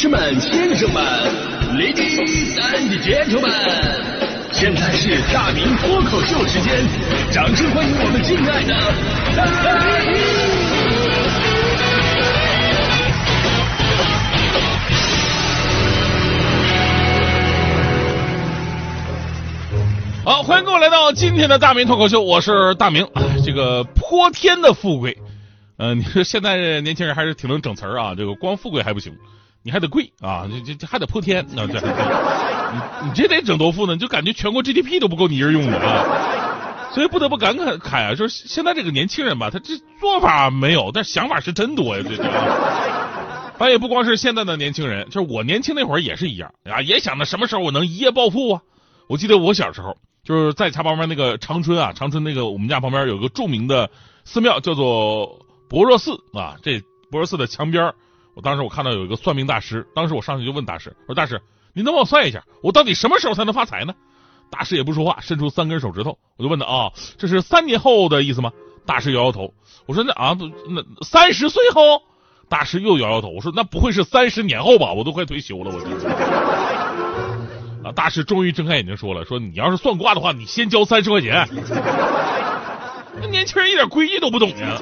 士们、先生们、ladies and gentlemen，现在是大明脱口秀时间，掌声欢迎我们敬爱的大明！好，欢迎各位来到今天的大明脱口秀，我是大明。这个泼天的富贵，呃，你说现在年轻人还是挺能整词儿啊，这个光富贵还不行，你还得贵啊，这这还得泼天，那、这你你这得整多富呢？就感觉全国 GDP 都不够你一人用的啊。所以不得不感慨慨啊，就是现在这个年轻人吧，他这做法没有，但想法是真多呀，这这。反也不光是现在的年轻人，就是我年轻那会儿也是一样啊，也想着什么时候我能一夜暴富啊。我记得我小时候。就是在家旁边那个长春啊，长春那个我们家旁边有个著名的寺庙，叫做博若寺啊。这博若寺的墙边，我当时我看到有一个算命大师，当时我上去就问大师，我说大师，您能帮我算一下，我到底什么时候才能发财呢？大师也不说话，伸出三根手指头，我就问他啊，这是三年后的意思吗？大师摇摇头。我说那啊，那三十岁后？大师又摇摇头。我说那不会是三十年后吧？我都快退休了，我这。啊！大师终于睁开眼睛说了：“说你要是算卦的话，你先交三十块钱。那年轻人一点规矩都不懂呀。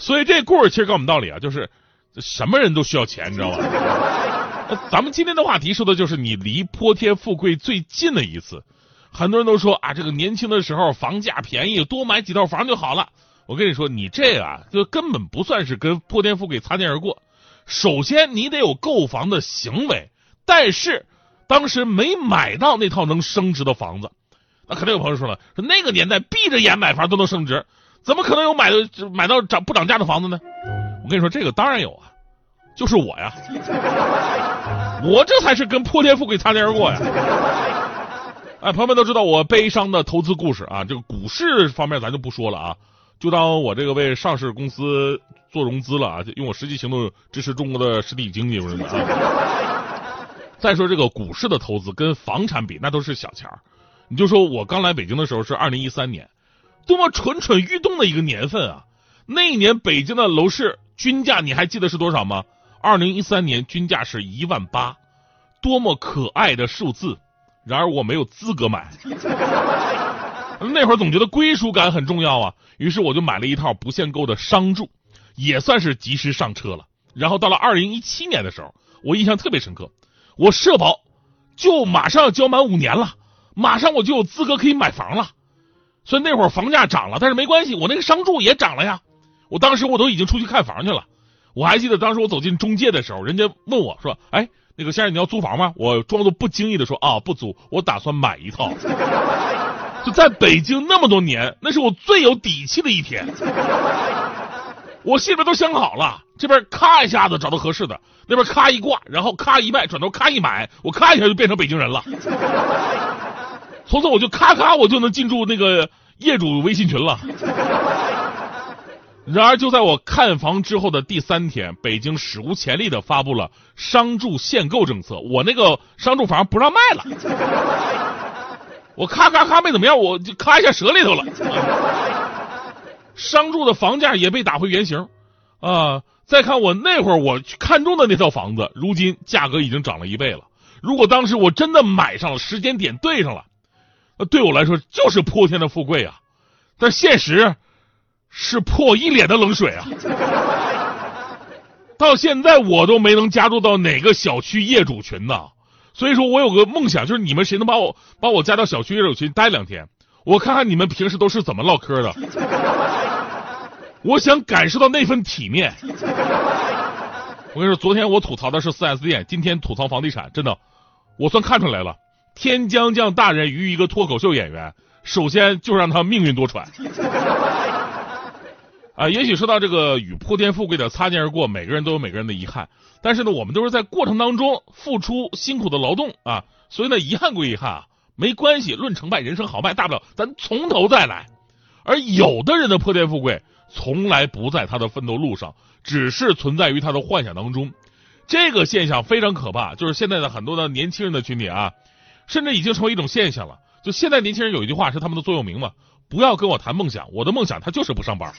所以这故事其实告诉我们道理啊，就是什么人都需要钱，你知道吧？咱们今天的话题说的就是你离泼天富贵最近的一次。很多人都说啊，这个年轻的时候房价便宜，多买几套房就好了。我跟你说，你这啊，就根本不算是跟泼天富贵擦肩而过。首先，你得有购房的行为，但是。当时没买到那套能升值的房子，那肯定有朋友说了，说那个年代闭着眼买房都能升值，怎么可能有买的买到涨不涨价的房子呢？我跟你说，这个当然有啊，就是我呀，我这才是跟泼天富贵擦肩而过呀。哎，朋友们都知道我悲伤的投资故事啊，这个股市方面咱就不说了啊，就当我这个为上市公司做融资了啊，用我实际行动支持中国的实体经济。再说这个股市的投资跟房产比，那都是小钱儿。你就说我刚来北京的时候是二零一三年，多么蠢蠢欲动的一个年份啊！那一年北京的楼市均价你还记得是多少吗？二零一三年均价是一万八，多么可爱的数字！然而我没有资格买。那会儿总觉得归属感很重要啊，于是我就买了一套不限购的商住，也算是及时上车了。然后到了二零一七年的时候，我印象特别深刻。我社保就马上要交满五年了，马上我就有资格可以买房了。所以那会儿房价涨了，但是没关系，我那个商住也涨了呀。我当时我都已经出去看房去了。我还记得当时我走进中介的时候，人家问我说：“哎，那个先生你要租房吗？”我装作不经意的说：“啊，不租，我打算买一套。”就在北京那么多年，那是我最有底气的一天。我心里边都想好了，这边咔一下子找到合适的，那边咔一挂，然后咔一卖，转头咔一买，我咔一下就变成北京人了。从此我就咔咔我就能进驻那个业主微信群了。然而就在我看房之后的第三天，北京史无前例的发布了商住限购政策，我那个商住房不让卖了。我咔咔咔没怎么样，我就咔一下折里头了。商住的房价也被打回原形，啊！再看我那会儿我看中的那套房子，如今价格已经涨了一倍了。如果当时我真的买上了，时间点对上了，对我来说就是泼天的富贵啊！但现实是泼一脸的冷水啊！到现在我都没能加入到哪个小区业主群呢。所以说我有个梦想，就是你们谁能把我把我加到小区业主群待两天，我看看你们平时都是怎么唠嗑的。我想感受到那份体面。我跟你说，昨天我吐槽的是四 S 店，今天吐槽房地产，真的，我算看出来了。天将降大任于一个脱口秀演员，首先就让他命运多舛。啊，也许说到这个与泼天富贵的擦肩而过，每个人都有每个人的遗憾。但是呢，我们都是在过程当中付出辛苦的劳动啊，所以呢，遗憾归遗憾啊，没关系。论成败，人生豪迈，大不了咱从头再来。而有的人的泼天富贵。从来不在他的奋斗路上，只是存在于他的幻想当中。这个现象非常可怕，就是现在的很多的年轻人的群体啊，甚至已经成为一种现象了。就现在年轻人有一句话是他们的座右铭嘛：不要跟我谈梦想，我的梦想他就是不上班。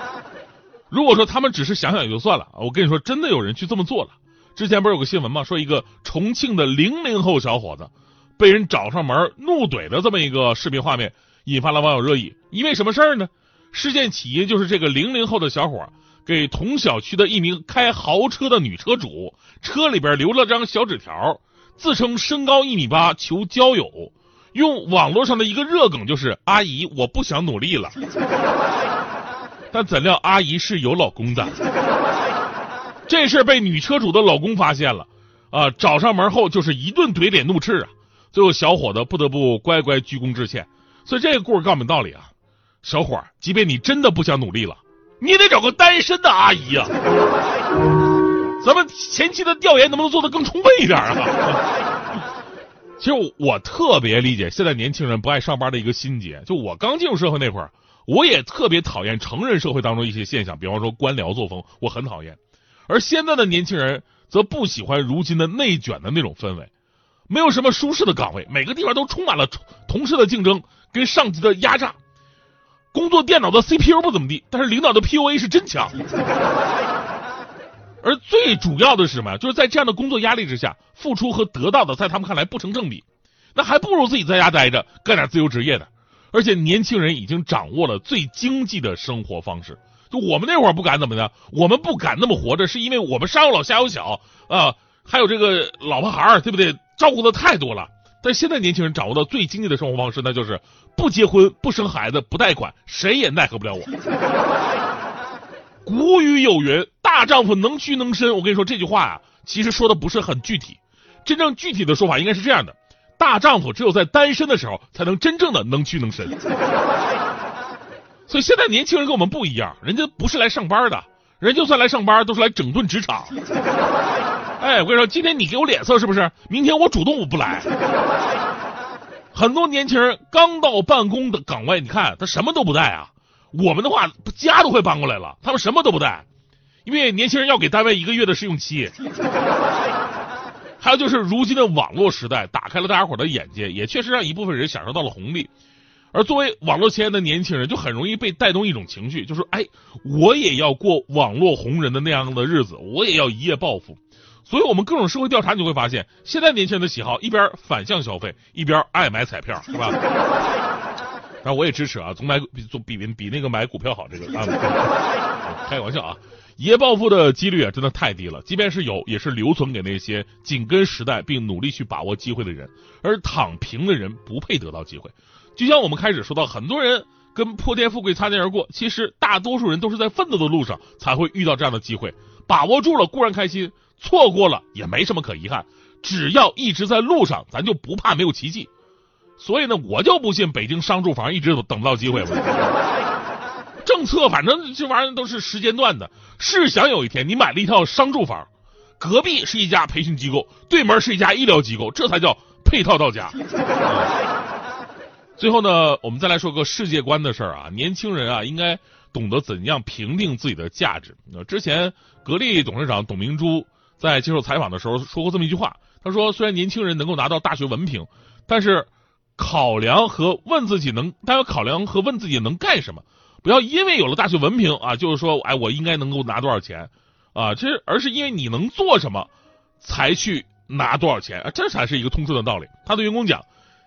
如果说他们只是想想也就算了，我跟你说，真的有人去这么做了。之前不是有个新闻吗？说一个重庆的零零后小伙子被人找上门怒怼的这么一个视频画面，引发了网友热议。因为什么事儿呢？事件起因就是这个零零后的小伙给同小区的一名开豪车的女车主车里边留了张小纸条，自称身高一米八，求交友。用网络上的一个热梗就是“阿姨，我不想努力了”，但怎料阿姨是有老公的。这事被女车主的老公发现了，啊，找上门后就是一顿怼脸怒斥啊。最后小伙子不得不乖乖鞠躬致歉。所以这个故事告诉我们道理啊，小伙儿，即便你真的不想努力了，你也得找个单身的阿姨啊。咱们前期的调研能不能做得更充分一点啊？其实我特别理解现在年轻人不爱上班的一个心结。就我刚进入社会那会儿，我也特别讨厌成人社会当中一些现象，比方说官僚作风，我很讨厌。而现在的年轻人则不喜欢如今的内卷的那种氛围，没有什么舒适的岗位，每个地方都充满了同事的竞争跟上级的压榨。工作电脑的 CPU 不怎么地，但是领导的 PUA 是真强。而最主要的是什么？就是在这样的工作压力之下，付出和得到的在他们看来不成正比，那还不如自己在家待着，干点自由职业的。而且年轻人已经掌握了最经济的生活方式，就我们那会儿不敢怎么的，我们不敢那么活着，是因为我们上有老下有小啊，还有这个老婆孩儿，对不对？照顾的太多了。但现在年轻人掌握到最经济的生活方式，那就是不结婚、不生孩子、不贷款，谁也奈何不了我。古语有云：“大丈夫能屈能伸。”我跟你说这句话啊，其实说的不是很具体。真正具体的说法应该是这样的：大丈夫只有在单身的时候，才能真正的能屈能伸。所以现在年轻人跟我们不一样，人家不是来上班的，人就算来上班，都是来整顿职场。哎，我跟你说，今天你给我脸色是不是？明天我主动我不来。很多年轻人刚到办公的岗位，你看他什么都不带啊。我们的话，家都快搬过来了，他们什么都不带，因为年轻人要给单位一个月的试用期。还有就是，如今的网络时代打开了大家伙的眼界，也确实让一部分人享受到了红利。而作为网络前沿的年轻人，就很容易被带动一种情绪，就是哎，我也要过网络红人的那样的日子，我也要一夜暴富。所以，我们各种社会调查你会发现，现在年轻人的喜好一边反向消费，一边爱买彩票，是吧？但我也支持啊，总买比总比比那个买股票好，这个啊，开个玩笑啊，一夜暴富的几率啊真的太低了，即便是有，也是留存给那些紧跟时代并努力去把握机会的人，而躺平的人不配得到机会。就像我们开始说到，很多人跟破天富贵擦肩而过，其实大多数人都是在奋斗的路上才会遇到这样的机会，把握住了固然开心，错过了也没什么可遗憾，只要一直在路上，咱就不怕没有奇迹。所以呢，我就不信北京商住房一直都等不到机会了。政策反正这玩意儿都是时间段的。试想有一天你买了一套商住房，隔壁是一家培训机构，对门是一家医疗机构，这才叫配套到家。最后呢，我们再来说个世界观的事儿啊，年轻人啊应该懂得怎样评定自己的价值。那之前格力董事长董明珠在接受采访的时候说过这么一句话，他说：“虽然年轻人能够拿到大学文凭，但是。”考量和问自己能，大家考量和问自己能干什么，不要因为有了大学文凭啊，就是说，哎，我应该能够拿多少钱啊？这而是因为你能做什么，才去拿多少钱啊？这才是一个通顺的道理。他对员工讲，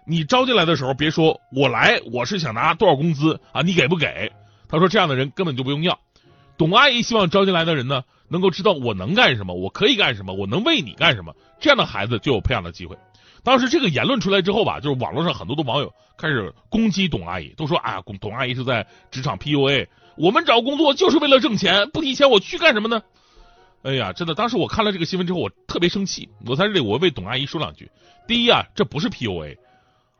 你招进来的时候别说我来我是想拿多少工资啊，你给不给？他说这样的人根本就不用要。董阿姨希望招进来的人呢，能够知道我能干什么，我可以干什么，我能为你干什么，这样的孩子就有培养的机会。当时这个言论出来之后吧，就是网络上很多的网友开始攻击董阿姨，都说啊，董阿姨是在职场 PUA。我们找工作就是为了挣钱，不提钱我去干什么呢？哎呀，真的，当时我看了这个新闻之后，我特别生气。我在这里，我为董阿姨说两句：第一啊，这不是 PUA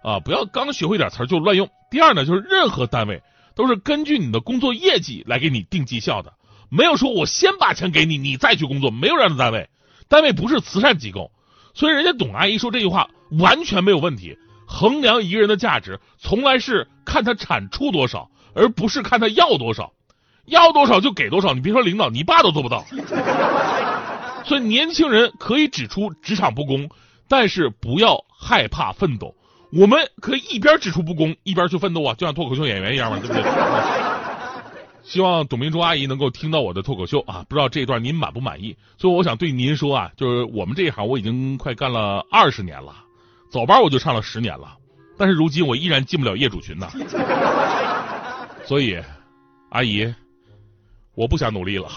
啊，不要刚学会点词就乱用；第二呢，就是任何单位都是根据你的工作业绩来给你定绩效的，没有说我先把钱给你，你再去工作，没有这样的单位，单位不是慈善机构。所以人家董阿姨说这句话完全没有问题。衡量一个人的价值，从来是看他产出多少，而不是看他要多少。要多少就给多少。你别说领导，你爸都做不到。所以年轻人可以指出职场不公，但是不要害怕奋斗。我们可以一边指出不公，一边去奋斗啊，就像脱口秀演员一样嘛，对不对？希望董明珠阿姨能够听到我的脱口秀啊，不知道这一段您满不满意？所以我想对您说啊，就是我们这一行我已经快干了二十年了，早班我就唱了十年了，但是如今我依然进不了业主群呐。所以，阿姨，我不想努力了。